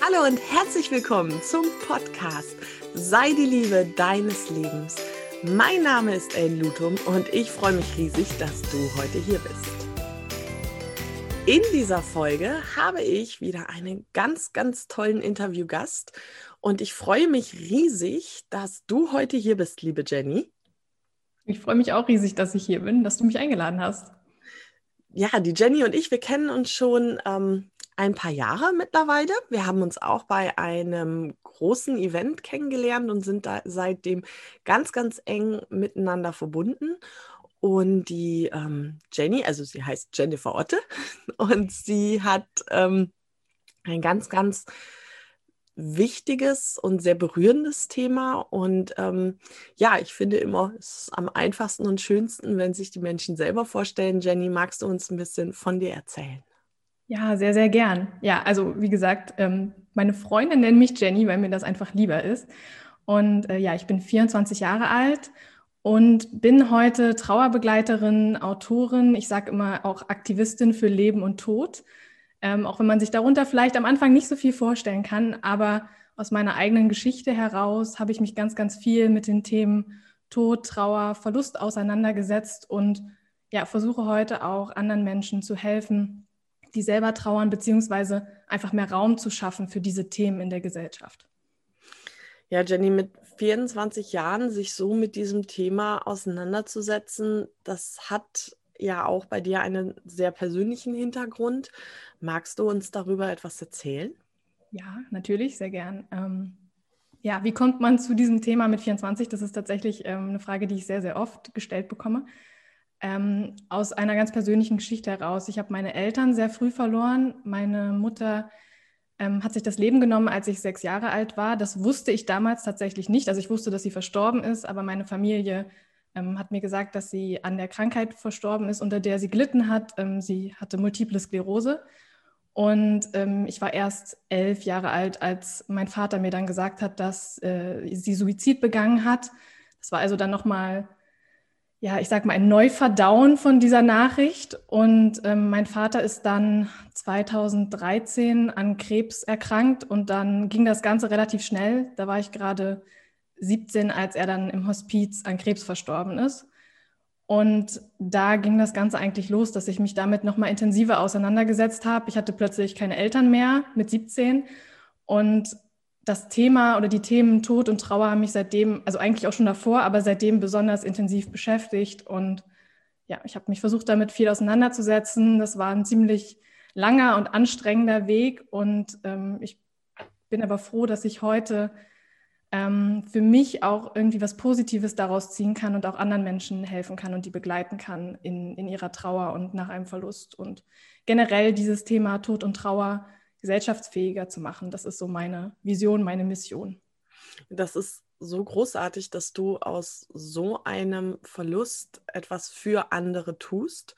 Hallo und herzlich willkommen zum Podcast Sei die Liebe deines Lebens. Mein Name ist Ellen Lutum und ich freue mich riesig, dass du heute hier bist. In dieser Folge habe ich wieder einen ganz, ganz tollen Interviewgast und ich freue mich riesig, dass du heute hier bist, liebe Jenny. Ich freue mich auch riesig, dass ich hier bin, dass du mich eingeladen hast. Ja, die Jenny und ich, wir kennen uns schon ähm, ein paar Jahre mittlerweile. Wir haben uns auch bei einem großen Event kennengelernt und sind da seitdem ganz, ganz eng miteinander verbunden. Und die ähm, Jenny, also sie heißt Jennifer Otte und sie hat ähm, ein ganz, ganz wichtiges und sehr berührendes Thema. Und ähm, ja, ich finde immer, es ist am einfachsten und schönsten, wenn sich die Menschen selber vorstellen. Jenny, magst du uns ein bisschen von dir erzählen? Ja, sehr, sehr gern. Ja, also wie gesagt, ähm, meine Freunde nennen mich Jenny, weil mir das einfach lieber ist. Und äh, ja, ich bin 24 Jahre alt und bin heute Trauerbegleiterin, Autorin, ich sage immer auch Aktivistin für Leben und Tod. Ähm, auch wenn man sich darunter vielleicht am Anfang nicht so viel vorstellen kann, aber aus meiner eigenen Geschichte heraus habe ich mich ganz, ganz viel mit den Themen Tod, Trauer, Verlust auseinandergesetzt und ja, versuche heute auch anderen Menschen zu helfen, die selber trauern, beziehungsweise einfach mehr Raum zu schaffen für diese Themen in der Gesellschaft. Ja, Jenny, mit 24 Jahren sich so mit diesem Thema auseinanderzusetzen, das hat ja auch bei dir einen sehr persönlichen Hintergrund. Magst du uns darüber etwas erzählen? Ja, natürlich, sehr gern. Ähm, ja, wie kommt man zu diesem Thema mit 24? Das ist tatsächlich ähm, eine Frage, die ich sehr, sehr oft gestellt bekomme ähm, aus einer ganz persönlichen Geschichte heraus. Ich habe meine Eltern sehr früh verloren. Meine Mutter ähm, hat sich das Leben genommen, als ich sechs Jahre alt war. Das wusste ich damals tatsächlich nicht. Also ich wusste, dass sie verstorben ist, aber meine Familie ähm, hat mir gesagt, dass sie an der Krankheit verstorben ist, unter der sie gelitten hat. Ähm, sie hatte multiple Sklerose. Und ähm, ich war erst elf Jahre alt, als mein Vater mir dann gesagt hat, dass äh, sie Suizid begangen hat. Das war also dann nochmal ja, ich sag mal, ein Neuverdauen von dieser Nachricht. Und ähm, mein Vater ist dann 2013 an Krebs erkrankt und dann ging das Ganze relativ schnell. Da war ich gerade 17, als er dann im Hospiz an Krebs verstorben ist. Und da ging das Ganze eigentlich los, dass ich mich damit nochmal intensiver auseinandergesetzt habe. Ich hatte plötzlich keine Eltern mehr mit 17 und das Thema oder die Themen Tod und Trauer haben mich seitdem, also eigentlich auch schon davor, aber seitdem besonders intensiv beschäftigt. Und ja, ich habe mich versucht, damit viel auseinanderzusetzen. Das war ein ziemlich langer und anstrengender Weg. Und ähm, ich bin aber froh, dass ich heute ähm, für mich auch irgendwie was Positives daraus ziehen kann und auch anderen Menschen helfen kann und die begleiten kann in, in ihrer Trauer und nach einem Verlust. Und generell dieses Thema Tod und Trauer gesellschaftsfähiger zu machen. Das ist so meine Vision, meine Mission. Das ist so großartig, dass du aus so einem Verlust etwas für andere tust,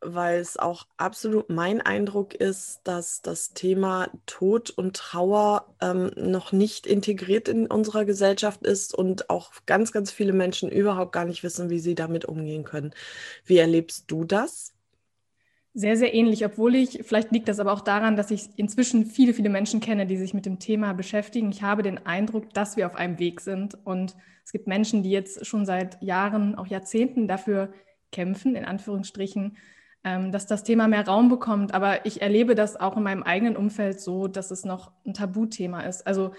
weil es auch absolut mein Eindruck ist, dass das Thema Tod und Trauer ähm, noch nicht integriert in unserer Gesellschaft ist und auch ganz, ganz viele Menschen überhaupt gar nicht wissen, wie sie damit umgehen können. Wie erlebst du das? Sehr, sehr ähnlich, obwohl ich, vielleicht liegt das aber auch daran, dass ich inzwischen viele, viele Menschen kenne, die sich mit dem Thema beschäftigen. Ich habe den Eindruck, dass wir auf einem Weg sind. Und es gibt Menschen, die jetzt schon seit Jahren, auch Jahrzehnten dafür kämpfen, in Anführungsstrichen, ähm, dass das Thema mehr Raum bekommt. Aber ich erlebe das auch in meinem eigenen Umfeld so, dass es noch ein Tabuthema ist. Also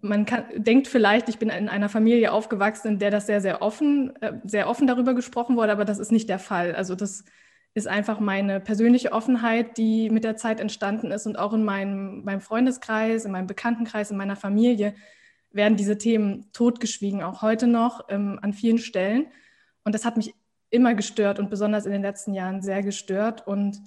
man kann, denkt vielleicht, ich bin in einer Familie aufgewachsen, in der das sehr, sehr offen, äh, sehr offen darüber gesprochen wurde, aber das ist nicht der Fall. Also das ist einfach meine persönliche Offenheit, die mit der Zeit entstanden ist und auch in meinem, meinem Freundeskreis, in meinem Bekanntenkreis, in meiner Familie werden diese Themen totgeschwiegen, auch heute noch ähm, an vielen Stellen. Und das hat mich immer gestört und besonders in den letzten Jahren sehr gestört. Und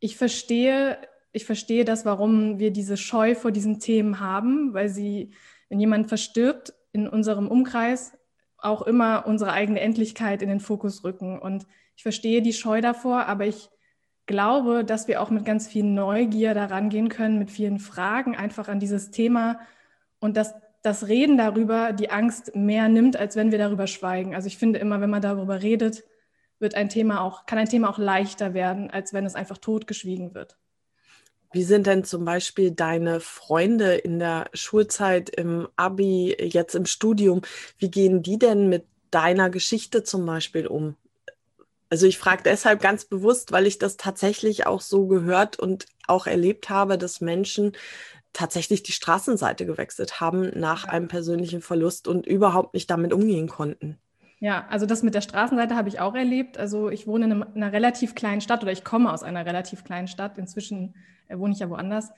ich verstehe, ich verstehe das, warum wir diese Scheu vor diesen Themen haben, weil sie, wenn jemand verstirbt in unserem Umkreis, auch immer unsere eigene Endlichkeit in den Fokus rücken. Und ich verstehe die Scheu davor, aber ich glaube, dass wir auch mit ganz viel Neugier daran gehen können, mit vielen Fragen einfach an dieses Thema und dass das Reden darüber die Angst mehr nimmt, als wenn wir darüber schweigen. Also ich finde immer, wenn man darüber redet, wird ein Thema auch, kann ein Thema auch leichter werden, als wenn es einfach totgeschwiegen wird. Wie sind denn zum Beispiel deine Freunde in der Schulzeit, im Abi, jetzt im Studium? Wie gehen die denn mit deiner Geschichte zum Beispiel um? Also ich frage deshalb ganz bewusst, weil ich das tatsächlich auch so gehört und auch erlebt habe, dass Menschen tatsächlich die Straßenseite gewechselt haben nach einem persönlichen Verlust und überhaupt nicht damit umgehen konnten. Ja, also das mit der Straßenseite habe ich auch erlebt. Also ich wohne in, einem, in einer relativ kleinen Stadt oder ich komme aus einer relativ kleinen Stadt. Inzwischen äh, wohne ich ja woanders.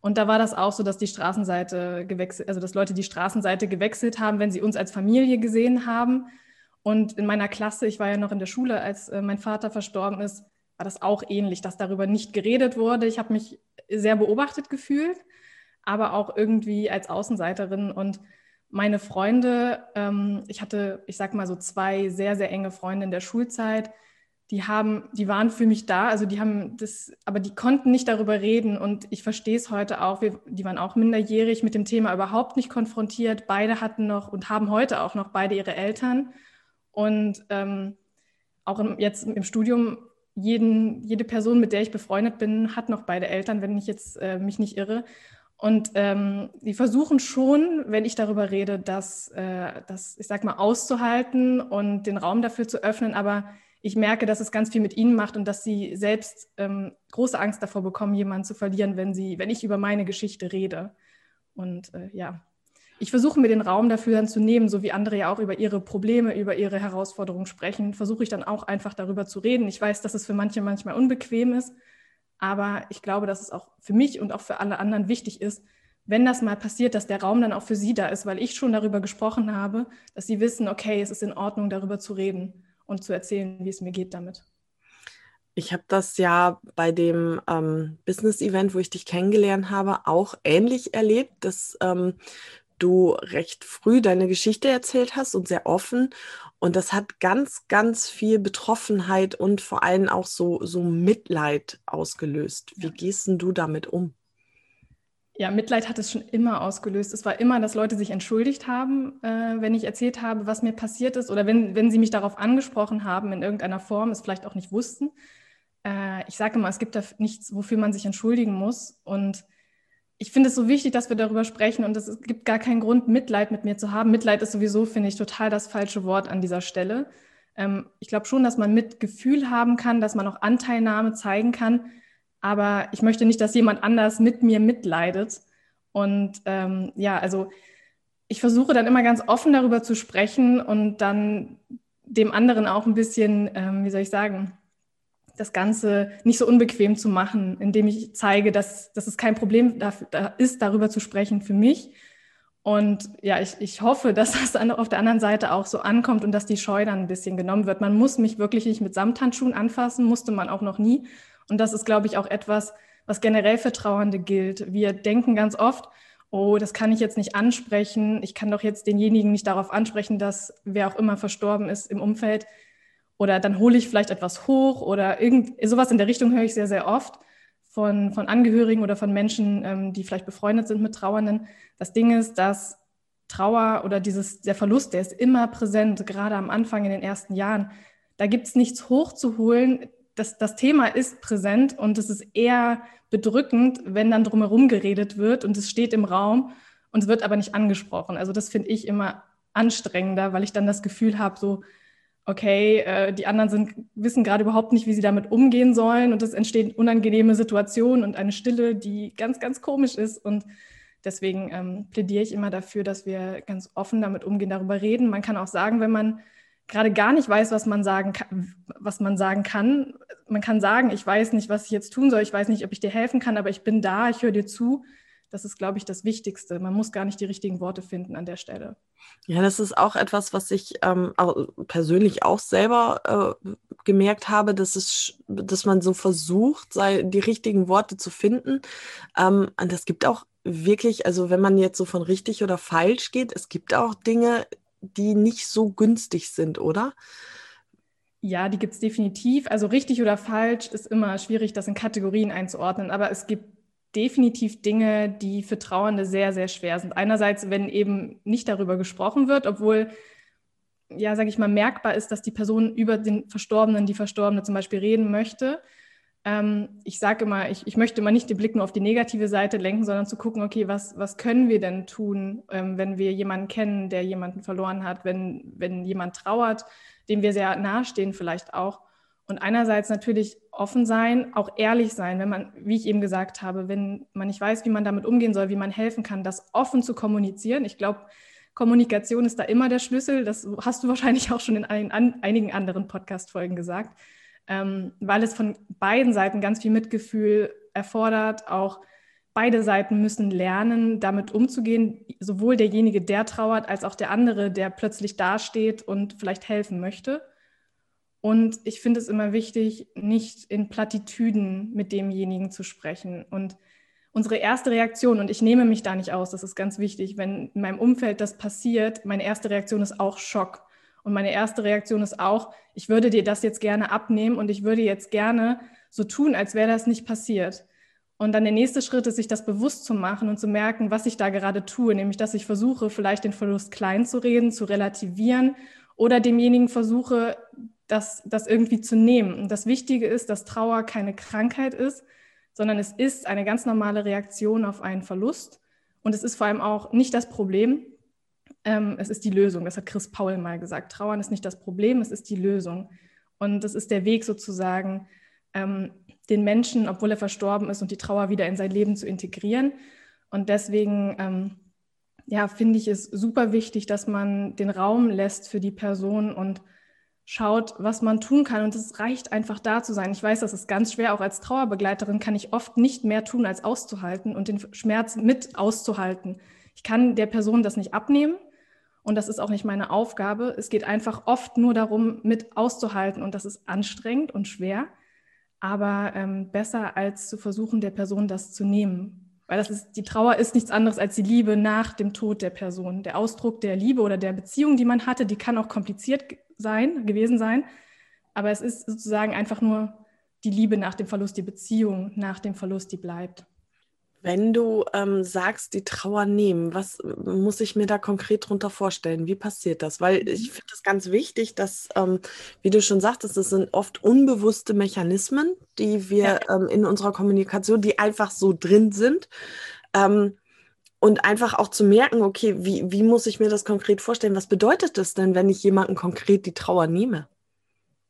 Und da war das auch so, dass die Straßenseite gewechselt, also dass Leute die Straßenseite gewechselt haben, wenn sie uns als Familie gesehen haben. Und in meiner Klasse, ich war ja noch in der Schule, als äh, mein Vater verstorben ist, war das auch ähnlich, dass darüber nicht geredet wurde. Ich habe mich sehr beobachtet gefühlt, aber auch irgendwie als Außenseiterin. Und meine Freunde, ähm, ich hatte, ich sag mal so zwei sehr, sehr enge Freunde in der Schulzeit, die haben, die waren für mich da, also die haben das, aber die konnten nicht darüber reden und ich verstehe es heute auch, wir, die waren auch minderjährig mit dem Thema überhaupt nicht konfrontiert. Beide hatten noch und haben heute auch noch beide ihre Eltern und ähm, auch im, jetzt im Studium, jeden, jede Person, mit der ich befreundet bin, hat noch beide Eltern, wenn ich jetzt äh, mich nicht irre. Und ähm, die versuchen schon, wenn ich darüber rede, das, äh, das, ich sag mal, auszuhalten und den Raum dafür zu öffnen. Aber ich merke, dass es ganz viel mit ihnen macht und dass sie selbst ähm, große Angst davor bekommen, jemanden zu verlieren, wenn sie, wenn ich über meine Geschichte rede. Und äh, ja, ich versuche mir den Raum dafür dann zu nehmen, so wie andere ja auch über ihre Probleme, über ihre Herausforderungen sprechen, versuche ich dann auch einfach darüber zu reden. Ich weiß, dass es für manche manchmal unbequem ist, aber ich glaube, dass es auch für mich und auch für alle anderen wichtig ist, wenn das mal passiert, dass der Raum dann auch für sie da ist, weil ich schon darüber gesprochen habe, dass sie wissen, okay, es ist in Ordnung, darüber zu reden und zu erzählen, wie es mir geht damit. Ich habe das ja bei dem ähm, Business-Event, wo ich dich kennengelernt habe, auch ähnlich erlebt, dass ähm, du recht früh deine Geschichte erzählt hast und sehr offen. Und das hat ganz, ganz viel Betroffenheit und vor allem auch so, so Mitleid ausgelöst. Wie gehst du damit um? Ja, Mitleid hat es schon immer ausgelöst. Es war immer, dass Leute sich entschuldigt haben, äh, wenn ich erzählt habe, was mir passiert ist oder wenn, wenn sie mich darauf angesprochen haben in irgendeiner Form, es vielleicht auch nicht wussten. Äh, ich sage immer, es gibt da nichts, wofür man sich entschuldigen muss. Und ich finde es so wichtig, dass wir darüber sprechen und es gibt gar keinen Grund, Mitleid mit mir zu haben. Mitleid ist sowieso, finde ich, total das falsche Wort an dieser Stelle. Ähm, ich glaube schon, dass man Mitgefühl haben kann, dass man auch Anteilnahme zeigen kann aber ich möchte nicht, dass jemand anders mit mir mitleidet. Und ähm, ja, also ich versuche dann immer ganz offen darüber zu sprechen und dann dem anderen auch ein bisschen, ähm, wie soll ich sagen, das Ganze nicht so unbequem zu machen, indem ich zeige, dass, dass es kein Problem dafür, da ist, darüber zu sprechen für mich. Und ja, ich, ich hoffe, dass das dann auf der anderen Seite auch so ankommt und dass die Scheu dann ein bisschen genommen wird. Man muss mich wirklich nicht mit Samthandschuhen anfassen, musste man auch noch nie. Und das ist, glaube ich, auch etwas, was generell für Trauernde gilt. Wir denken ganz oft, oh, das kann ich jetzt nicht ansprechen. Ich kann doch jetzt denjenigen nicht darauf ansprechen, dass wer auch immer verstorben ist im Umfeld. Oder dann hole ich vielleicht etwas hoch oder irgend sowas in der Richtung höre ich sehr, sehr oft von, von Angehörigen oder von Menschen, ähm, die vielleicht befreundet sind mit Trauernden. Das Ding ist, dass Trauer oder dieses, der Verlust, der ist immer präsent, gerade am Anfang in den ersten Jahren. Da gibt es nichts hochzuholen das, das Thema ist präsent und es ist eher bedrückend, wenn dann drumherum geredet wird und es steht im Raum und es wird aber nicht angesprochen. Also das finde ich immer anstrengender, weil ich dann das Gefühl habe, so, okay, äh, die anderen sind, wissen gerade überhaupt nicht, wie sie damit umgehen sollen und es entstehen unangenehme Situationen und eine Stille, die ganz, ganz komisch ist und deswegen ähm, plädiere ich immer dafür, dass wir ganz offen damit umgehen, darüber reden. Man kann auch sagen, wenn man gerade gar nicht weiß, was man sagen kann, was man sagen kann. Man kann sagen, ich weiß nicht, was ich jetzt tun soll, ich weiß nicht, ob ich dir helfen kann, aber ich bin da, ich höre dir zu. Das ist, glaube ich, das Wichtigste. Man muss gar nicht die richtigen Worte finden an der Stelle. Ja, das ist auch etwas, was ich ähm, persönlich auch selber äh, gemerkt habe, dass, es, dass man so versucht, sei, die richtigen Worte zu finden. Ähm, und es gibt auch wirklich, also wenn man jetzt so von richtig oder falsch geht, es gibt auch Dinge, die nicht so günstig sind, oder? Ja, die gibt es definitiv. Also richtig oder falsch ist immer schwierig, das in Kategorien einzuordnen, aber es gibt definitiv Dinge, die für Trauernde sehr, sehr schwer sind. Einerseits, wenn eben nicht darüber gesprochen wird, obwohl, ja, sage ich mal, merkbar ist, dass die Person über den Verstorbenen, die Verstorbene zum Beispiel reden möchte. Ähm, ich sage immer, ich, ich, möchte immer nicht den Blick nur auf die negative Seite lenken, sondern zu gucken, okay, was, was können wir denn tun, ähm, wenn wir jemanden kennen, der jemanden verloren hat, wenn, wenn jemand trauert, dem wir sehr nahestehen vielleicht auch. Und einerseits natürlich offen sein, auch ehrlich sein, wenn man, wie ich eben gesagt habe, wenn man nicht weiß, wie man damit umgehen soll, wie man helfen kann, das offen zu kommunizieren. Ich glaube, Kommunikation ist da immer der Schlüssel. Das hast du wahrscheinlich auch schon in ein, an, einigen anderen Podcast-Folgen gesagt ähm, weil es von beiden Seiten ganz viel Mitgefühl erfordert. Auch beide Seiten müssen lernen, damit umzugehen, sowohl derjenige, der trauert, als auch der andere, der plötzlich dasteht und vielleicht helfen möchte. Und ich finde es immer wichtig, nicht in Plattitüden mit demjenigen zu sprechen. Und unsere erste Reaktion, und ich nehme mich da nicht aus, das ist ganz wichtig, wenn in meinem Umfeld das passiert, meine erste Reaktion ist auch Schock. Und meine erste Reaktion ist auch, ich würde dir das jetzt gerne abnehmen und ich würde jetzt gerne so tun, als wäre das nicht passiert. Und dann der nächste Schritt ist, sich das bewusst zu machen und zu merken, was ich da gerade tue, nämlich dass ich versuche, vielleicht den Verlust klein zu reden, zu relativieren oder demjenigen versuche, das, das irgendwie zu nehmen. Und das Wichtige ist, dass Trauer keine Krankheit ist, sondern es ist eine ganz normale Reaktion auf einen Verlust. Und es ist vor allem auch nicht das Problem, ähm, es ist die Lösung. Das hat Chris Paul mal gesagt. Trauern ist nicht das Problem, es ist die Lösung. Und das ist der Weg sozusagen, ähm, den Menschen, obwohl er verstorben ist, und die Trauer wieder in sein Leben zu integrieren. Und deswegen ähm, ja, finde ich es super wichtig, dass man den Raum lässt für die Person und schaut, was man tun kann. Und es reicht einfach da zu sein. Ich weiß, das ist ganz schwer. Auch als Trauerbegleiterin kann ich oft nicht mehr tun, als auszuhalten und den Schmerz mit auszuhalten. Ich kann der Person das nicht abnehmen. Und das ist auch nicht meine Aufgabe. Es geht einfach oft nur darum, mit auszuhalten. Und das ist anstrengend und schwer, aber ähm, besser als zu versuchen, der Person das zu nehmen. Weil das ist, die Trauer ist nichts anderes als die Liebe nach dem Tod der Person. Der Ausdruck der Liebe oder der Beziehung, die man hatte, die kann auch kompliziert sein, gewesen sein. Aber es ist sozusagen einfach nur die Liebe nach dem Verlust, die Beziehung nach dem Verlust, die bleibt. Wenn du ähm, sagst, die Trauer nehmen, was muss ich mir da konkret darunter vorstellen? Wie passiert das? Weil mhm. ich finde es ganz wichtig, dass, ähm, wie du schon sagtest, das sind oft unbewusste Mechanismen, die wir ja. ähm, in unserer Kommunikation, die einfach so drin sind. Ähm, und einfach auch zu merken, okay, wie, wie muss ich mir das konkret vorstellen? Was bedeutet das denn, wenn ich jemanden konkret die Trauer nehme?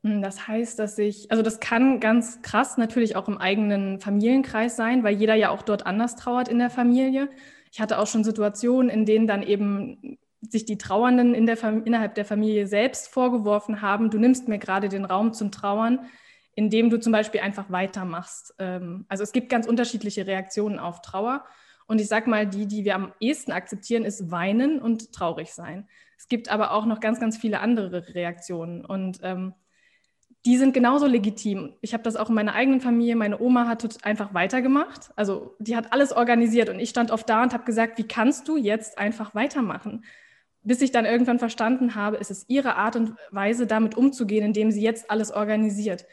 Hm, das heißt, dass ich, also das kann ganz krass natürlich auch im eigenen Familienkreis sein, weil jeder ja auch dort anders trauert in der Familie. Ich hatte auch schon Situationen, in denen dann eben sich die Trauernden in der innerhalb der Familie selbst vorgeworfen haben, du nimmst mir gerade den Raum zum Trauern, indem du zum Beispiel einfach weitermachst. Ähm, also es gibt ganz unterschiedliche Reaktionen auf Trauer. Und ich sage mal, die, die wir am ehesten akzeptieren, ist weinen und traurig sein. Es gibt aber auch noch ganz, ganz viele andere Reaktionen. Und ähm, die sind genauso legitim. Ich habe das auch in meiner eigenen Familie. Meine Oma hat einfach weitergemacht. Also die hat alles organisiert und ich stand oft da und habe gesagt, wie kannst du jetzt einfach weitermachen? Bis ich dann irgendwann verstanden habe, es ist ihre Art und Weise, damit umzugehen, indem sie jetzt alles organisiert.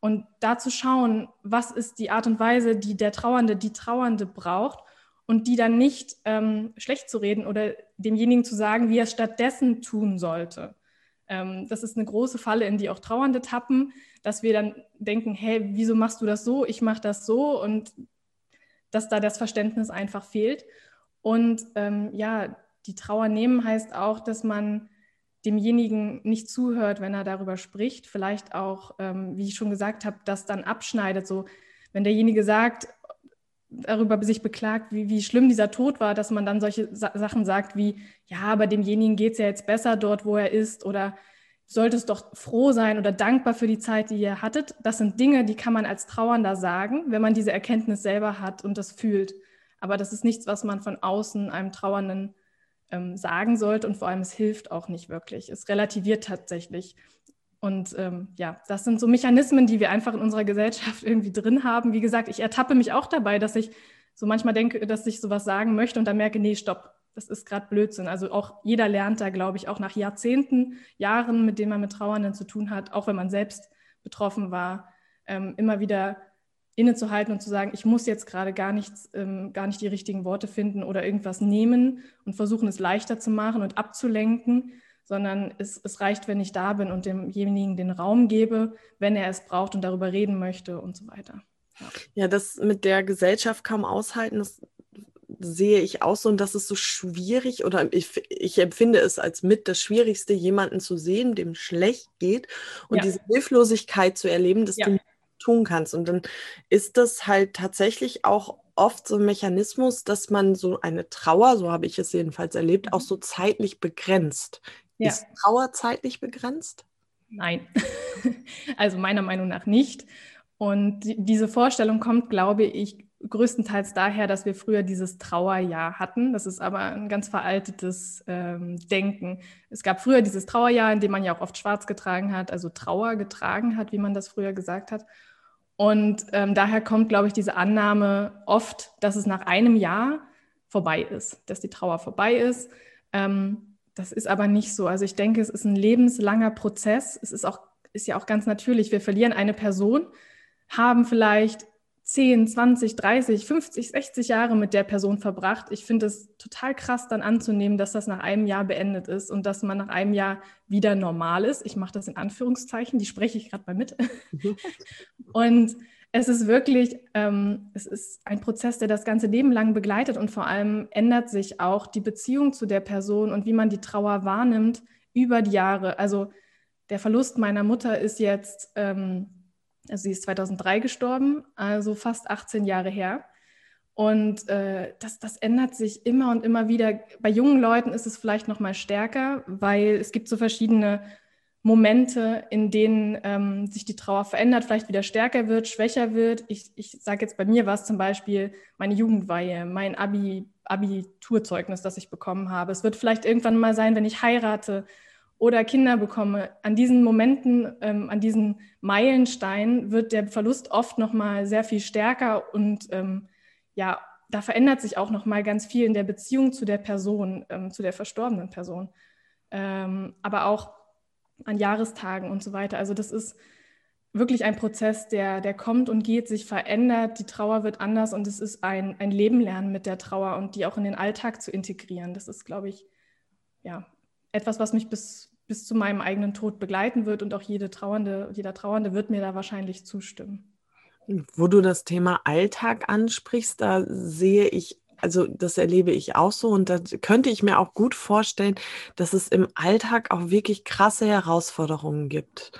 Und da zu schauen, was ist die Art und Weise, die der Trauernde, die Trauernde braucht und die dann nicht ähm, schlecht zu reden oder demjenigen zu sagen, wie er es stattdessen tun sollte. Ähm, das ist eine große Falle, in die auch Trauernde tappen, dass wir dann denken, hey, wieso machst du das so? Ich mache das so und dass da das Verständnis einfach fehlt. Und ähm, ja, die Trauer nehmen heißt auch, dass man demjenigen nicht zuhört, wenn er darüber spricht. Vielleicht auch, ähm, wie ich schon gesagt habe, das dann abschneidet. So, wenn derjenige sagt, darüber sich beklagt, wie, wie schlimm dieser Tod war, dass man dann solche Sa Sachen sagt wie, ja, aber demjenigen geht es ja jetzt besser dort, wo er ist oder solltest doch froh sein oder dankbar für die Zeit, die ihr hattet. Das sind Dinge, die kann man als Trauernder sagen, wenn man diese Erkenntnis selber hat und das fühlt. Aber das ist nichts, was man von außen einem Trauernden ähm, sagen sollte und vor allem es hilft auch nicht wirklich. Es relativiert tatsächlich. Und ähm, ja, das sind so Mechanismen, die wir einfach in unserer Gesellschaft irgendwie drin haben. Wie gesagt, ich ertappe mich auch dabei, dass ich so manchmal denke, dass ich sowas sagen möchte und dann merke, nee, stopp, das ist gerade Blödsinn. Also auch jeder lernt da, glaube ich, auch nach Jahrzehnten, Jahren, mit denen man mit Trauernden zu tun hat, auch wenn man selbst betroffen war, ähm, immer wieder innezuhalten und zu sagen, ich muss jetzt gerade gar nichts, ähm, gar nicht die richtigen Worte finden oder irgendwas nehmen und versuchen, es leichter zu machen und abzulenken, sondern es, es reicht, wenn ich da bin und demjenigen den Raum gebe, wenn er es braucht und darüber reden möchte und so weiter. Ja, das mit der Gesellschaft kaum aushalten, das sehe ich auch so und das ist so schwierig oder ich, ich empfinde es als mit das Schwierigste, jemanden zu sehen, dem schlecht geht und ja. diese Hilflosigkeit zu erleben, dass ja. du tun kannst. Und dann ist das halt tatsächlich auch oft so ein Mechanismus, dass man so eine Trauer, so habe ich es jedenfalls erlebt, auch mhm. so zeitlich begrenzt. Ja. Ist Trauer zeitlich begrenzt? Nein, also meiner Meinung nach nicht. Und diese Vorstellung kommt, glaube ich, größtenteils daher, dass wir früher dieses Trauerjahr hatten. Das ist aber ein ganz veraltetes ähm, Denken. Es gab früher dieses Trauerjahr, in dem man ja auch oft schwarz getragen hat, also Trauer getragen hat, wie man das früher gesagt hat. Und ähm, daher kommt, glaube ich, diese Annahme oft, dass es nach einem Jahr vorbei ist, dass die Trauer vorbei ist. Ähm, das ist aber nicht so. Also ich denke, es ist ein lebenslanger Prozess. Es ist auch ist ja auch ganz natürlich. Wir verlieren eine Person, haben vielleicht 10, 20, 30, 50, 60 Jahre mit der Person verbracht. Ich finde es total krass dann anzunehmen, dass das nach einem Jahr beendet ist und dass man nach einem Jahr wieder normal ist. Ich mache das in Anführungszeichen, die spreche ich gerade mal mit. Mhm. und es ist wirklich, ähm, es ist ein Prozess, der das ganze Leben lang begleitet und vor allem ändert sich auch die Beziehung zu der Person und wie man die Trauer wahrnimmt über die Jahre. Also der Verlust meiner Mutter ist jetzt ähm, also sie ist 2003 gestorben, also fast 18 Jahre her. Und äh, das, das ändert sich immer und immer wieder. Bei jungen Leuten ist es vielleicht noch mal stärker, weil es gibt so verschiedene Momente, in denen ähm, sich die Trauer verändert, vielleicht wieder stärker wird, schwächer wird. Ich, ich sage jetzt, bei mir war es zum Beispiel meine Jugendweihe, mein Abi, Abiturzeugnis, das ich bekommen habe. Es wird vielleicht irgendwann mal sein, wenn ich heirate, oder Kinder bekomme, an diesen Momenten, ähm, an diesen Meilensteinen wird der Verlust oft noch mal sehr viel stärker und ähm, ja, da verändert sich auch noch mal ganz viel in der Beziehung zu der Person, ähm, zu der verstorbenen Person, ähm, aber auch an Jahrestagen und so weiter. Also das ist wirklich ein Prozess, der, der kommt und geht, sich verändert, die Trauer wird anders und es ist ein, ein Leben lernen mit der Trauer und die auch in den Alltag zu integrieren. Das ist, glaube ich, ja, etwas, was mich bis, bis zu meinem eigenen Tod begleiten wird und auch jede Trauernde, jeder Trauernde wird mir da wahrscheinlich zustimmen. Wo du das Thema Alltag ansprichst, da sehe ich, also das erlebe ich auch so und da könnte ich mir auch gut vorstellen, dass es im Alltag auch wirklich krasse Herausforderungen gibt.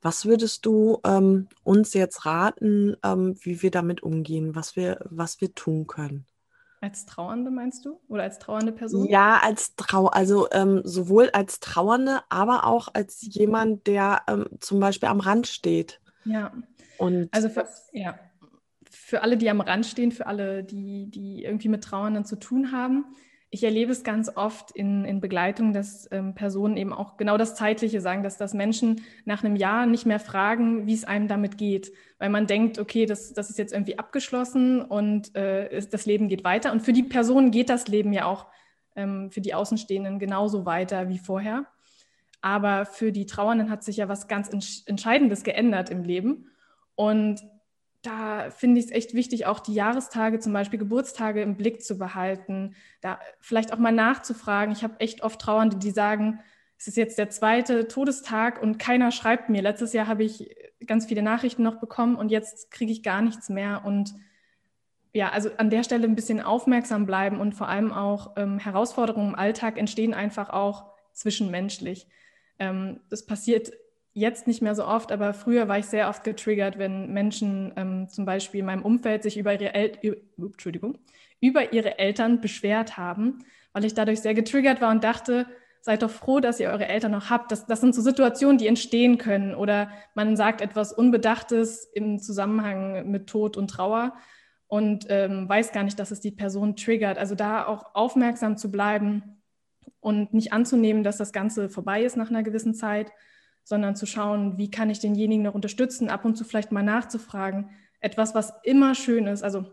Was würdest du ähm, uns jetzt raten, ähm, wie wir damit umgehen, was wir, was wir tun können? Als Trauernde meinst du? Oder als trauernde Person? Ja, als Trau, also ähm, sowohl als Trauernde, aber auch als jemand, der ähm, zum Beispiel am Rand steht. Ja. Und also für, ja, für alle, die am Rand stehen, für alle, die, die irgendwie mit Trauernden zu tun haben, ich erlebe es ganz oft in, in Begleitung, dass ähm, Personen eben auch genau das Zeitliche sagen, dass, dass Menschen nach einem Jahr nicht mehr fragen, wie es einem damit geht, weil man denkt, okay, das, das ist jetzt irgendwie abgeschlossen und äh, das Leben geht weiter. Und für die Person geht das Leben ja auch ähm, für die Außenstehenden genauso weiter wie vorher. Aber für die Trauernden hat sich ja was ganz Entscheidendes geändert im Leben. Und da finde ich es echt wichtig, auch die Jahrestage, zum Beispiel Geburtstage im Blick zu behalten, da vielleicht auch mal nachzufragen. Ich habe echt oft Trauernde, die sagen, es ist jetzt der zweite Todestag und keiner schreibt mir. Letztes Jahr habe ich ganz viele Nachrichten noch bekommen und jetzt kriege ich gar nichts mehr. Und ja, also an der Stelle ein bisschen aufmerksam bleiben und vor allem auch ähm, Herausforderungen im Alltag entstehen einfach auch zwischenmenschlich. Ähm, das passiert jetzt nicht mehr so oft, aber früher war ich sehr oft getriggert, wenn Menschen ähm, zum Beispiel in meinem Umfeld sich über ihre, El Entschuldigung, über ihre Eltern beschwert haben, weil ich dadurch sehr getriggert war und dachte, seid doch froh, dass ihr eure Eltern noch habt. Das, das sind so Situationen, die entstehen können. Oder man sagt etwas Unbedachtes im Zusammenhang mit Tod und Trauer und ähm, weiß gar nicht, dass es die Person triggert. Also da auch aufmerksam zu bleiben und nicht anzunehmen, dass das Ganze vorbei ist nach einer gewissen Zeit, sondern zu schauen, wie kann ich denjenigen noch unterstützen, ab und zu vielleicht mal nachzufragen. Etwas, was immer schön ist, also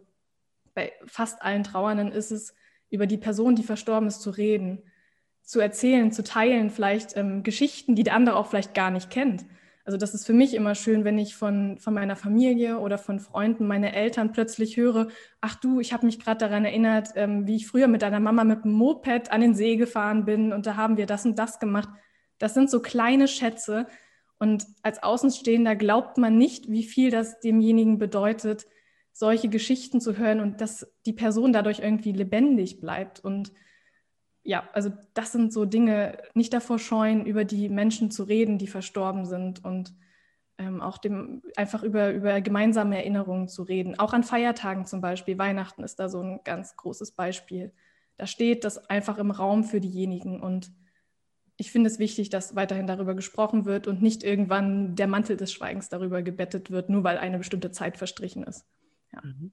bei fast allen Trauernden ist es, über die Person, die verstorben ist, zu reden, zu erzählen, zu teilen, vielleicht ähm, Geschichten, die der andere auch vielleicht gar nicht kennt. Also das ist für mich immer schön, wenn ich von, von meiner Familie oder von Freunden, meine Eltern plötzlich höre, ach du, ich habe mich gerade daran erinnert, ähm, wie ich früher mit deiner Mama mit dem Moped an den See gefahren bin und da haben wir das und das gemacht das sind so kleine Schätze. Und als Außenstehender glaubt man nicht, wie viel das demjenigen bedeutet, solche Geschichten zu hören und dass die Person dadurch irgendwie lebendig bleibt. Und ja, also das sind so Dinge, nicht davor scheuen, über die Menschen zu reden, die verstorben sind und ähm, auch dem, einfach über, über gemeinsame Erinnerungen zu reden. Auch an Feiertagen zum Beispiel. Weihnachten ist da so ein ganz großes Beispiel. Da steht das einfach im Raum für diejenigen und ich finde es wichtig, dass weiterhin darüber gesprochen wird und nicht irgendwann der Mantel des Schweigens darüber gebettet wird, nur weil eine bestimmte Zeit verstrichen ist. Ja. Mhm.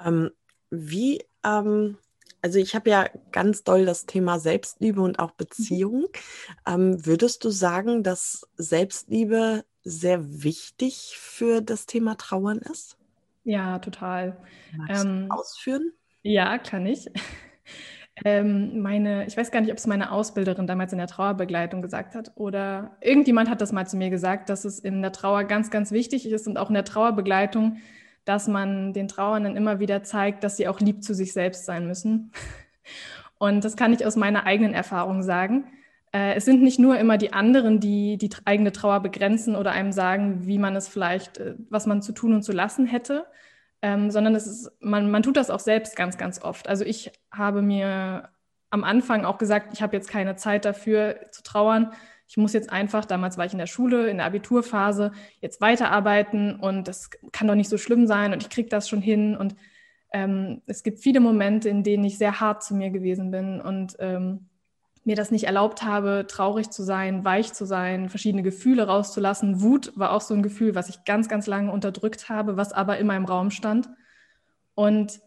Ähm, wie ähm, also ich habe ja ganz doll das Thema Selbstliebe und auch. Beziehung. Mhm. Ähm, würdest du sagen, dass Selbstliebe sehr wichtig für das Thema Trauern ist? Ja, total. Magst ähm, du ausführen? Ja, kann ich. Ähm, meine, ich weiß gar nicht, ob es meine Ausbilderin damals in der Trauerbegleitung gesagt hat oder irgendjemand hat das mal zu mir gesagt, dass es in der Trauer ganz, ganz wichtig ist und auch in der Trauerbegleitung dass man den Trauernden immer wieder zeigt, dass sie auch lieb zu sich selbst sein müssen. Und das kann ich aus meiner eigenen Erfahrung sagen. Äh, es sind nicht nur immer die anderen, die die eigene Trauer begrenzen oder einem sagen, wie man es vielleicht, äh, was man zu tun und zu lassen hätte, ähm, sondern es ist, man, man tut das auch selbst ganz, ganz oft. Also ich habe mir am Anfang auch gesagt, ich habe jetzt keine Zeit dafür zu trauern ich muss jetzt einfach, damals war ich in der Schule, in der Abiturphase, jetzt weiterarbeiten und das kann doch nicht so schlimm sein und ich kriege das schon hin. Und ähm, es gibt viele Momente, in denen ich sehr hart zu mir gewesen bin und ähm, mir das nicht erlaubt habe, traurig zu sein, weich zu sein, verschiedene Gefühle rauszulassen. Wut war auch so ein Gefühl, was ich ganz, ganz lange unterdrückt habe, was aber in meinem Raum stand. Und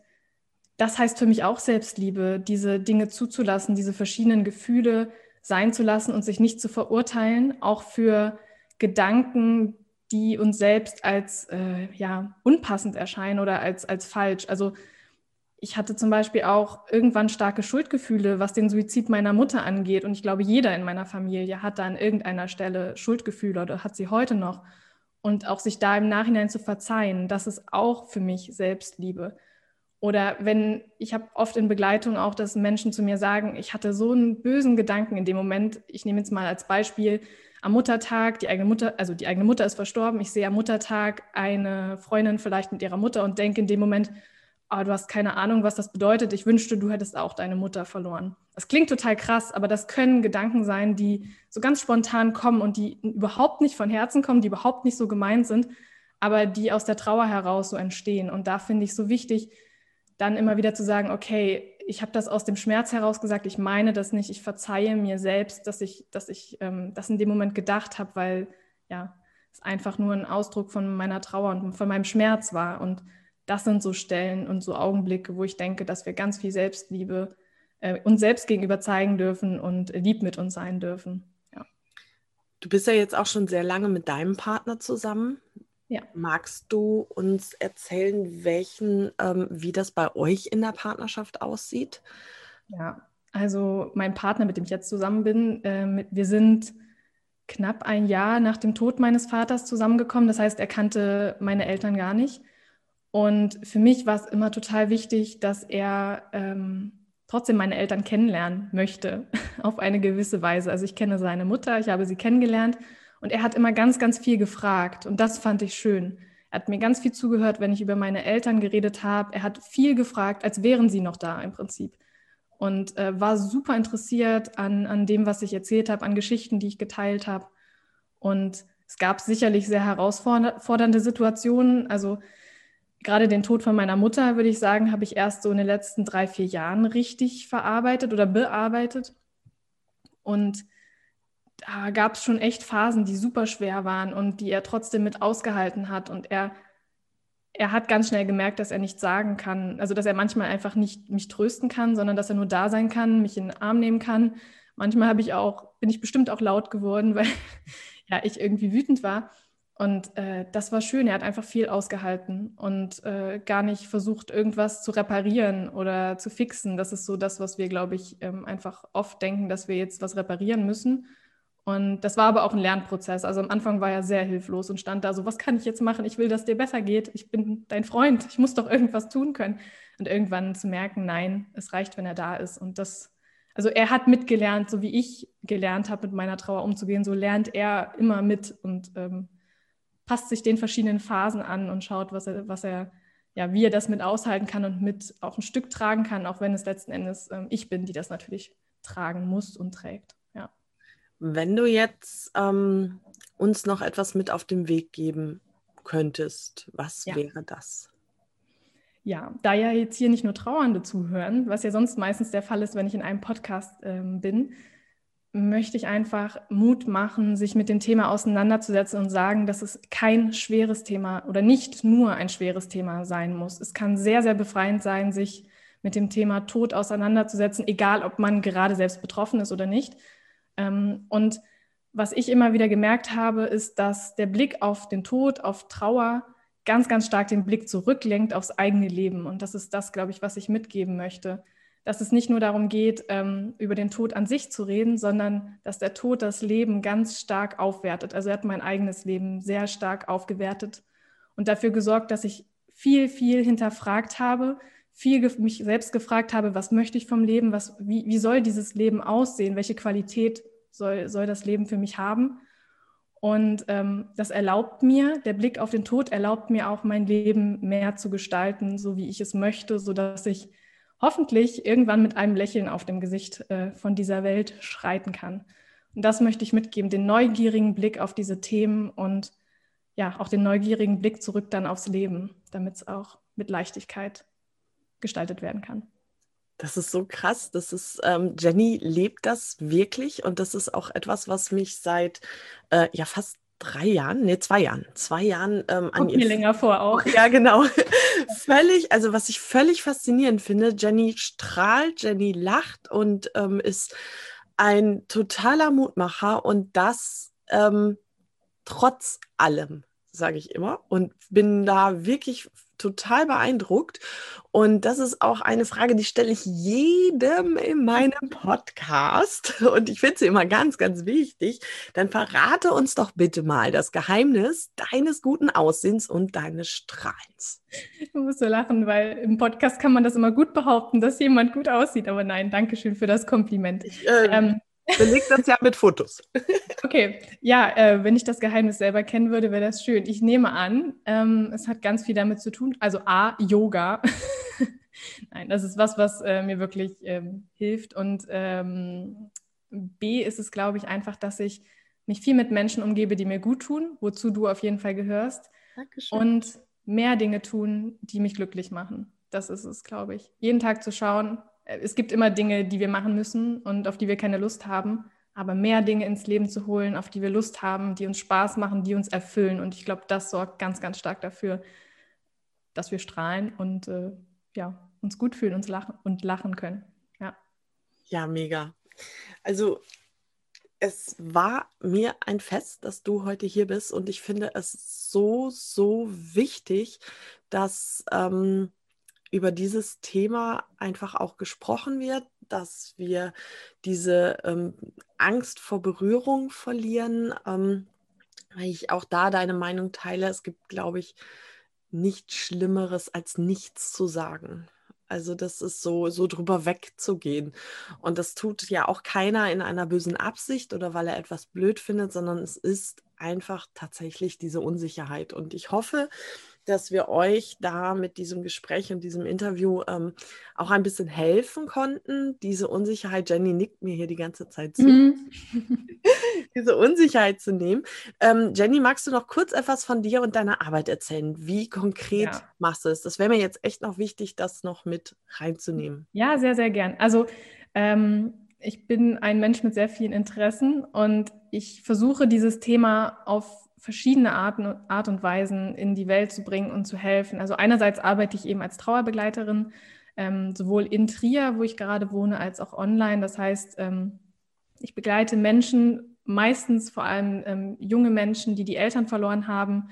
das heißt für mich auch Selbstliebe, diese Dinge zuzulassen, diese verschiedenen Gefühle sein zu lassen und sich nicht zu verurteilen, auch für Gedanken, die uns selbst als äh, ja, unpassend erscheinen oder als, als falsch. Also ich hatte zum Beispiel auch irgendwann starke Schuldgefühle, was den Suizid meiner Mutter angeht. Und ich glaube, jeder in meiner Familie hat da an irgendeiner Stelle Schuldgefühle oder hat sie heute noch. Und auch sich da im Nachhinein zu verzeihen, das ist auch für mich Selbstliebe. Oder wenn, ich habe oft in Begleitung auch, dass Menschen zu mir sagen, ich hatte so einen bösen Gedanken in dem Moment. Ich nehme jetzt mal als Beispiel am Muttertag, die eigene Mutter, also die eigene Mutter ist verstorben. Ich sehe am Muttertag eine Freundin vielleicht mit ihrer Mutter und denke in dem Moment, oh, du hast keine Ahnung, was das bedeutet. Ich wünschte, du hättest auch deine Mutter verloren. Das klingt total krass, aber das können Gedanken sein, die so ganz spontan kommen und die überhaupt nicht von Herzen kommen, die überhaupt nicht so gemeint sind, aber die aus der Trauer heraus so entstehen. Und da finde ich so wichtig, dann immer wieder zu sagen, okay, ich habe das aus dem Schmerz heraus gesagt, ich meine das nicht, ich verzeihe mir selbst, dass ich, dass ich ähm, das in dem Moment gedacht habe, weil ja, es einfach nur ein Ausdruck von meiner Trauer und von meinem Schmerz war. Und das sind so Stellen und so Augenblicke, wo ich denke, dass wir ganz viel Selbstliebe äh, uns selbst gegenüber zeigen dürfen und lieb mit uns sein dürfen. Ja. Du bist ja jetzt auch schon sehr lange mit deinem Partner zusammen. Ja. Magst du uns erzählen, welchen, ähm, wie das bei euch in der Partnerschaft aussieht? Ja, also mein Partner, mit dem ich jetzt zusammen bin, äh, mit, wir sind knapp ein Jahr nach dem Tod meines Vaters zusammengekommen. Das heißt, er kannte meine Eltern gar nicht. Und für mich war es immer total wichtig, dass er ähm, trotzdem meine Eltern kennenlernen möchte, auf eine gewisse Weise. Also ich kenne seine Mutter, ich habe sie kennengelernt und er hat immer ganz, ganz viel gefragt und das fand ich schön. Er hat mir ganz viel zugehört, wenn ich über meine Eltern geredet habe. Er hat viel gefragt, als wären sie noch da im Prinzip. Und äh, war super interessiert an, an dem, was ich erzählt habe, an Geschichten, die ich geteilt habe. Und es gab sicherlich sehr herausfordernde Situationen. Also gerade den Tod von meiner Mutter, würde ich sagen, habe ich erst so in den letzten drei, vier Jahren richtig verarbeitet oder bearbeitet. Und da gab es schon echt Phasen, die super schwer waren und die er trotzdem mit ausgehalten hat. Und er, er hat ganz schnell gemerkt, dass er nicht sagen kann, also dass er manchmal einfach nicht mich trösten kann, sondern dass er nur da sein kann, mich in den Arm nehmen kann. Manchmal habe ich auch, bin ich bestimmt auch laut geworden, weil ja, ich irgendwie wütend war. Und äh, das war schön. Er hat einfach viel ausgehalten und äh, gar nicht versucht, irgendwas zu reparieren oder zu fixen. Das ist so das, was wir, glaube ich, ähm, einfach oft denken, dass wir jetzt was reparieren müssen. Und das war aber auch ein Lernprozess. Also am Anfang war er sehr hilflos und stand da so, was kann ich jetzt machen? Ich will, dass dir besser geht. Ich bin dein Freund. Ich muss doch irgendwas tun können. Und irgendwann zu merken, nein, es reicht, wenn er da ist. Und das, also er hat mitgelernt, so wie ich gelernt habe, mit meiner Trauer umzugehen, so lernt er immer mit und ähm, passt sich den verschiedenen Phasen an und schaut, was er, was er, ja, wie er das mit aushalten kann und mit auch ein Stück tragen kann, auch wenn es letzten Endes ähm, ich bin, die das natürlich tragen muss und trägt. Ja. Wenn du jetzt ähm, uns noch etwas mit auf den Weg geben könntest, was ja. wäre das? Ja, da ja jetzt hier nicht nur Trauernde zuhören, was ja sonst meistens der Fall ist, wenn ich in einem Podcast ähm, bin, möchte ich einfach Mut machen, sich mit dem Thema auseinanderzusetzen und sagen, dass es kein schweres Thema oder nicht nur ein schweres Thema sein muss. Es kann sehr, sehr befreiend sein, sich mit dem Thema Tod auseinanderzusetzen, egal ob man gerade selbst betroffen ist oder nicht. Ähm, und was ich immer wieder gemerkt habe, ist, dass der Blick auf den Tod, auf Trauer ganz, ganz stark den Blick zurücklenkt aufs eigene Leben. Und das ist das, glaube ich, was ich mitgeben möchte. Dass es nicht nur darum geht, ähm, über den Tod an sich zu reden, sondern dass der Tod das Leben ganz stark aufwertet. Also er hat mein eigenes Leben sehr stark aufgewertet und dafür gesorgt, dass ich viel, viel hinterfragt habe, viel mich selbst gefragt habe, was möchte ich vom Leben, was, wie, wie soll dieses Leben aussehen, welche Qualität soll, soll das Leben für mich haben. Und ähm, das erlaubt mir, der Blick auf den Tod erlaubt mir auch mein Leben mehr zu gestalten, so wie ich es möchte, sodass ich hoffentlich irgendwann mit einem Lächeln auf dem Gesicht äh, von dieser Welt schreiten kann. Und das möchte ich mitgeben, den neugierigen Blick auf diese Themen und ja, auch den neugierigen Blick zurück dann aufs Leben, damit es auch mit Leichtigkeit gestaltet werden kann. Das ist so krass. Das ist, ähm, Jenny lebt das wirklich und das ist auch etwas, was mich seit äh, ja fast drei Jahren, nee, zwei Jahren, zwei Jahren ähm, an Kommt ihr. mir länger vor auch. Ja, genau. völlig, also was ich völlig faszinierend finde, Jenny strahlt, Jenny lacht und ähm, ist ein totaler Mutmacher und das ähm, trotz allem, sage ich immer. Und bin da wirklich total beeindruckt. Und das ist auch eine Frage, die stelle ich jedem in meinem Podcast. Und ich finde sie immer ganz, ganz wichtig. Dann verrate uns doch bitte mal das Geheimnis deines guten Aussehens und deines Strahlens. Ich muss so lachen, weil im Podcast kann man das immer gut behaupten, dass jemand gut aussieht. Aber nein, danke schön für das Kompliment. Ich, äh, ähm, Beleg das ja mit Fotos. Okay, ja, äh, wenn ich das Geheimnis selber kennen würde, wäre das schön. Ich nehme an, ähm, es hat ganz viel damit zu tun. Also A, Yoga. Nein, das ist was, was äh, mir wirklich ähm, hilft. Und ähm, B ist es, glaube ich, einfach, dass ich mich viel mit Menschen umgebe, die mir gut tun, wozu du auf jeden Fall gehörst. Dankeschön. Und mehr Dinge tun, die mich glücklich machen. Das ist es, glaube ich. Jeden Tag zu schauen, es gibt immer Dinge, die wir machen müssen und auf die wir keine Lust haben, aber mehr Dinge ins Leben zu holen, auf die wir Lust haben, die uns Spaß machen, die uns erfüllen. Und ich glaube, das sorgt ganz, ganz stark dafür, dass wir strahlen und äh, ja, uns gut fühlen uns lachen und lachen können. Ja. Ja, mega. Also es war mir ein Fest, dass du heute hier bist und ich finde es so, so wichtig, dass ähm, über dieses Thema einfach auch gesprochen wird, dass wir diese ähm, Angst vor Berührung verlieren, ähm, weil ich auch da deine Meinung teile. Es gibt, glaube ich, nichts Schlimmeres, als nichts zu sagen. Also das ist so, so drüber wegzugehen. Und das tut ja auch keiner in einer bösen Absicht oder weil er etwas blöd findet, sondern es ist einfach tatsächlich diese Unsicherheit. Und ich hoffe, dass wir euch da mit diesem Gespräch und diesem Interview ähm, auch ein bisschen helfen konnten. Diese Unsicherheit, Jenny nickt mir hier die ganze Zeit zu, mhm. diese Unsicherheit zu nehmen. Ähm, Jenny, magst du noch kurz etwas von dir und deiner Arbeit erzählen? Wie konkret ja. machst du es? Das wäre mir jetzt echt noch wichtig, das noch mit reinzunehmen. Ja, sehr, sehr gern. Also ähm, ich bin ein Mensch mit sehr vielen Interessen und ich versuche dieses Thema auf verschiedene Arten, Art und Weisen in die Welt zu bringen und zu helfen. Also einerseits arbeite ich eben als Trauerbegleiterin, ähm, sowohl in Trier, wo ich gerade wohne, als auch online. Das heißt, ähm, ich begleite Menschen, meistens vor allem ähm, junge Menschen, die die Eltern verloren haben,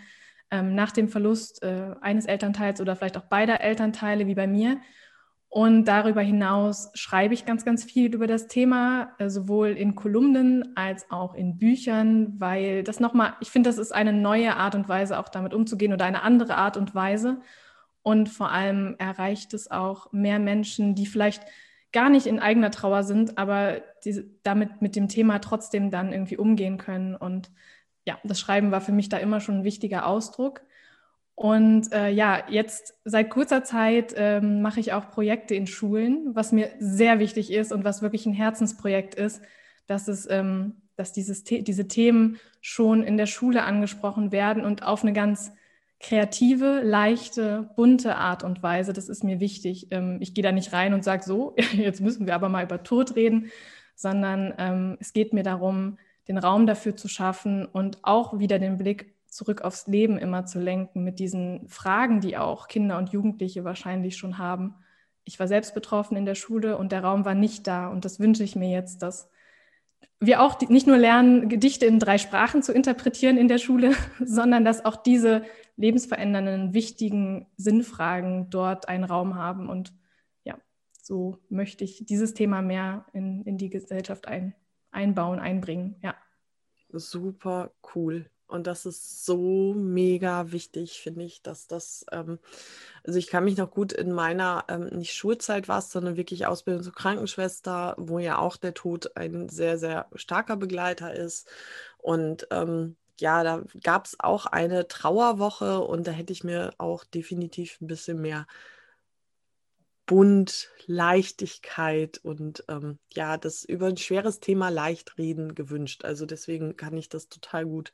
ähm, nach dem Verlust äh, eines Elternteils oder vielleicht auch beider Elternteile, wie bei mir. Und darüber hinaus schreibe ich ganz, ganz viel über das Thema, äh, sowohl in Kolumnen als auch in Büchern, weil das nochmal, ich finde, das ist eine neue Art und Weise, auch damit umzugehen oder eine andere Art und Weise. Und vor allem erreicht es auch mehr Menschen, die vielleicht gar nicht in eigener Trauer sind, aber diese, damit mit dem Thema trotzdem dann irgendwie umgehen können. Und ja, das Schreiben war für mich da immer schon ein wichtiger Ausdruck. Und äh, ja, jetzt seit kurzer Zeit ähm, mache ich auch Projekte in Schulen, was mir sehr wichtig ist und was wirklich ein Herzensprojekt ist, dass es, ähm, dass dieses diese Themen schon in der Schule angesprochen werden und auf eine ganz kreative, leichte, bunte Art und Weise. Das ist mir wichtig. Ähm, ich gehe da nicht rein und sage so, jetzt müssen wir aber mal über Tod reden, sondern ähm, es geht mir darum, den Raum dafür zu schaffen und auch wieder den Blick zurück aufs Leben immer zu lenken mit diesen Fragen, die auch Kinder und Jugendliche wahrscheinlich schon haben. Ich war selbst betroffen in der Schule und der Raum war nicht da. Und das wünsche ich mir jetzt, dass wir auch nicht nur lernen, Gedichte in drei Sprachen zu interpretieren in der Schule, sondern dass auch diese lebensverändernden, wichtigen Sinnfragen dort einen Raum haben. Und ja, so möchte ich dieses Thema mehr in, in die Gesellschaft ein, einbauen, einbringen. Ja. Super cool. Und das ist so mega wichtig, finde ich, dass das, ähm, also ich kann mich noch gut in meiner, ähm, nicht Schulzeit war es, sondern wirklich Ausbildung zur Krankenschwester, wo ja auch der Tod ein sehr, sehr starker Begleiter ist. Und ähm, ja, da gab es auch eine Trauerwoche und da hätte ich mir auch definitiv ein bisschen mehr Bunt, Leichtigkeit und ähm, ja, das über ein schweres Thema leicht reden gewünscht. Also deswegen kann ich das total gut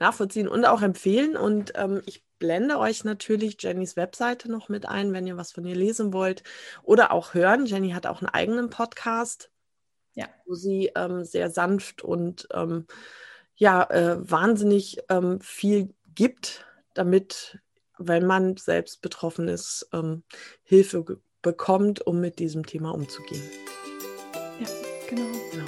nachvollziehen und auch empfehlen. Und ähm, ich blende euch natürlich Jennys Webseite noch mit ein, wenn ihr was von ihr lesen wollt oder auch hören. Jenny hat auch einen eigenen Podcast, ja. wo sie ähm, sehr sanft und ähm, ja, äh, wahnsinnig ähm, viel gibt, damit wenn man selbst betroffen ist, ähm, Hilfe bekommt, um mit diesem Thema umzugehen. Ja, genau. genau.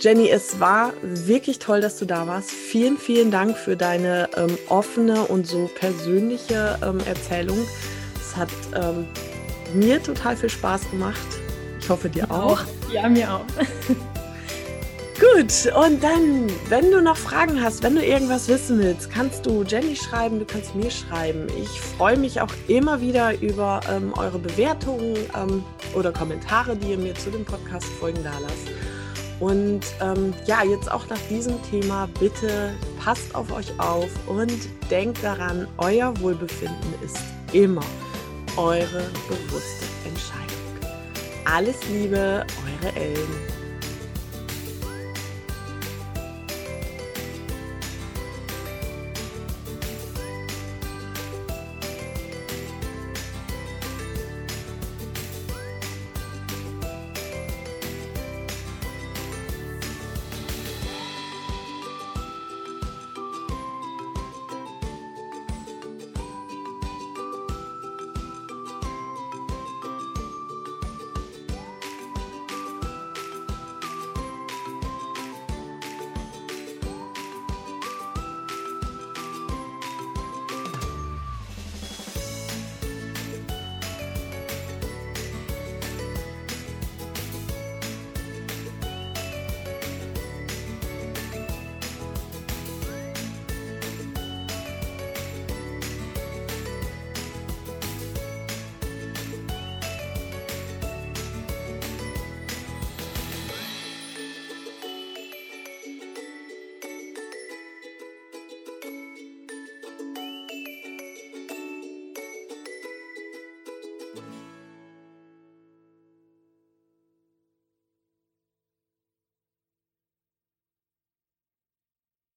Jenny, es war wirklich toll, dass du da warst. Vielen, vielen Dank für deine ähm, offene und so persönliche ähm, Erzählung. Es hat ähm, mir total viel Spaß gemacht. Ich hoffe dir auch. auch. Ja, mir auch. Gut, und dann, wenn du noch Fragen hast, wenn du irgendwas wissen willst, kannst du Jenny schreiben, du kannst mir schreiben. Ich freue mich auch immer wieder über ähm, eure Bewertungen ähm, oder Kommentare, die ihr mir zu den Podcast-Folgen da lasst. Und ähm, ja, jetzt auch nach diesem Thema, bitte passt auf euch auf und denkt daran, euer Wohlbefinden ist immer eure bewusste Entscheidung. Alles Liebe, eure Ellen.